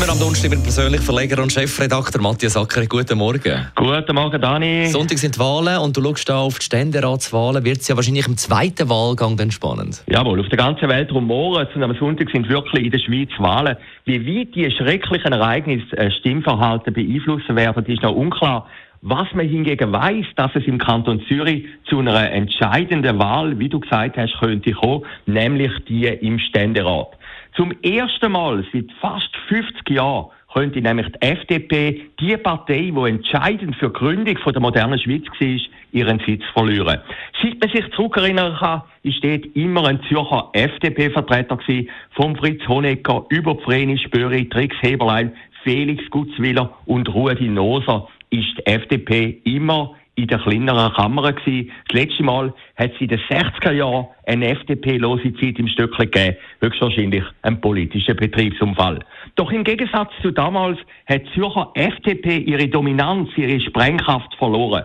Immer am Donnerstag mit persönlich Verleger und Chefredakteur Matthias Acker. Guten Morgen. Guten Morgen, Dani. Sonntag sind die Wahlen und du schaust da auf die Ständeratswahlen. Wird es ja wahrscheinlich im zweiten Wahlgang dann spannend. Jawohl, auf der ganzen Welt rumoren und am Sonntag sind wirklich in der Schweiz Wahlen. Wie weit die schrecklichen Ereignisse äh, Stimmverhalten beeinflussen werden, ist noch unklar. Was man hingegen weiß, dass es im Kanton Zürich zu einer entscheidenden Wahl, wie du gesagt hast, könnte kommen, nämlich die im Ständerat. Zum ersten Mal seit fast 50 Jahren könnte nämlich die FDP, die Partei, die entscheidend für die Gründung der modernen Schweiz war, ihren Sitz verlieren. Seit man sich zurückerinnern kann, ist dort immer ein Zürcher FDP-Vertreter gewesen, vom Fritz Honecker über Vreni Spöri, Trix Heberlein, Felix Gutzwiller und Rudi Noser ist die FDP immer in der kleineren Kammer gewesen. Das letzte Mal hat es in den 60er Jahren eine FDP-lose Zeit im Stöckchen gegeben. Höchstwahrscheinlich ein politischer Betriebsunfall. Doch im Gegensatz zu damals hat Zürcher FDP ihre Dominanz, ihre Sprengkraft verloren.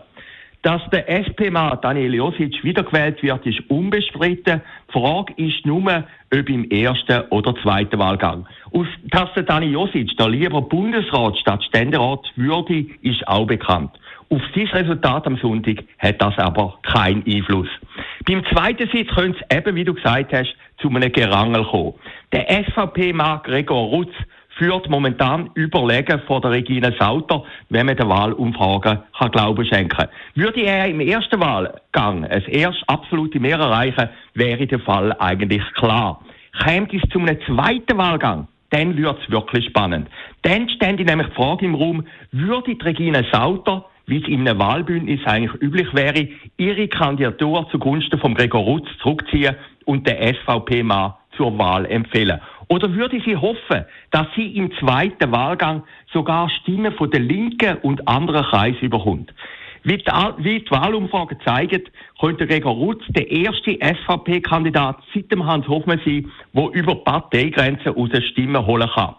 Dass der SP-Mann Daniel Josic wiedergewählt wird, ist unbestritten. Die Frage ist nur, ob im ersten oder zweiten Wahlgang. Und dass der Daniel Josic der lieber Bundesrat statt Ständerat würde, ist auch bekannt. Auf dieses Resultat am Sonntag hat das aber keinen Einfluss. Beim zweiten Sitz könnte es eben, wie du gesagt hast, zu einem Gerangel kommen. Der SVP-Mann Gregor Rutz führt momentan überlegen vor der Regina Sauter, wenn man der Wahlumfrage kann Glauben schenken Würde er im ersten Wahlgang als erst absolute Mehr erreichen, wäre der Fall eigentlich klar. Käme es zu einem zweiten Wahlgang, dann würde es wirklich spannend. Dann stände nämlich die Frage im Raum, würde die Regina Sauter wie es in einem Wahlbündnis eigentlich üblich wäre, ihre Kandidatur zugunsten von Gregor Rutz zurückziehen und der SVP-Mann zur Wahl empfehlen. Oder würde sie hoffen, dass sie im zweiten Wahlgang sogar Stimmen von der Linken und anderen Kreisen überkommt? Wie die, Wahlumfrage zeigt, könnte Gregor Rutz der erste SVP-Kandidat seit dem Hans Hoffmann sein, der über Parteigrenzen aus Stimmen holen kann.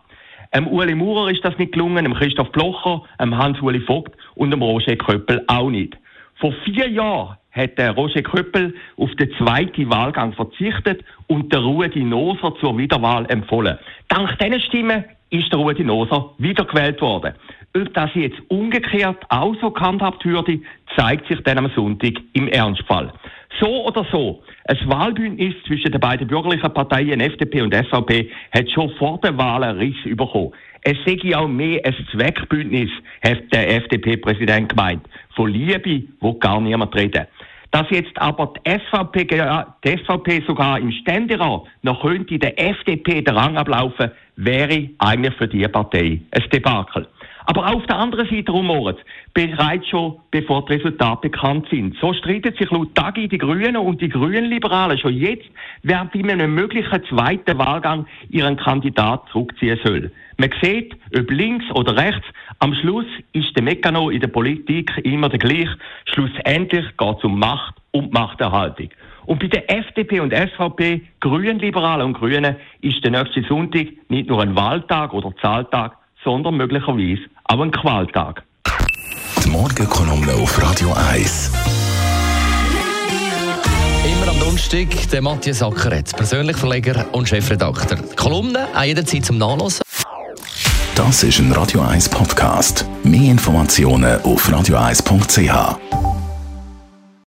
Dem Ueli Maurer ist das nicht gelungen, dem Christoph Blocher, dem Hans-Uli Vogt und dem Roger Köppel auch nicht. Vor vier Jahren hat der Roger Köppel auf den zweiten Wahlgang verzichtet und der Rudi Noser zur Wiederwahl empfohlen. Dank diesen Stimmen ist der Rudi Noser wiedergewählt worden. Ob das jetzt umgekehrt auch so gehandhabt würde, zeigt sich dann am Sonntag im Ernstfall. So oder so, ein Wahlbündnis zwischen den beiden bürgerlichen Parteien FDP und SVP hat schon vor der Wahl einen Riss bekommen. Es sei auch mehr ein Zweckbündnis, hat der FDP-Präsident gemeint. Von Liebe, wo gar niemand reden. Dass jetzt aber die SVP, die SVP sogar im Ständerat noch könnte der FDP den Rang ablaufen, wäre eigentlich für die Partei ein Debakel. Aber auf der anderen Seite rumoren bereits schon, bevor die Resultate bekannt sind. So streiten sich laut Tagi die Grünen und die Grünen-Liberalen schon jetzt, wer bei einem möglichen zweiten Wahlgang ihren Kandidat zurückziehen soll. Man sieht, ob links oder rechts, am Schluss ist der Mekano in der Politik immer der gleiche. Schlussendlich geht es um Macht und Machterhaltung. Und bei der FDP und SVP, Grünen, Liberalen und Grünen, ist der nächste Sonntag nicht nur ein Wahltag oder Zahltag, sondern möglicherweise auch ein Qualtag. Die Morgenkolumne auf Radio 1. Immer am Donnerstag der Matthias Ackeret, persönlich Verleger und Chefredakteur. Kolumne auch jederzeit zum Nachlesen. Das ist ein Radio 1 Podcast. Mehr Informationen auf radio1.ch.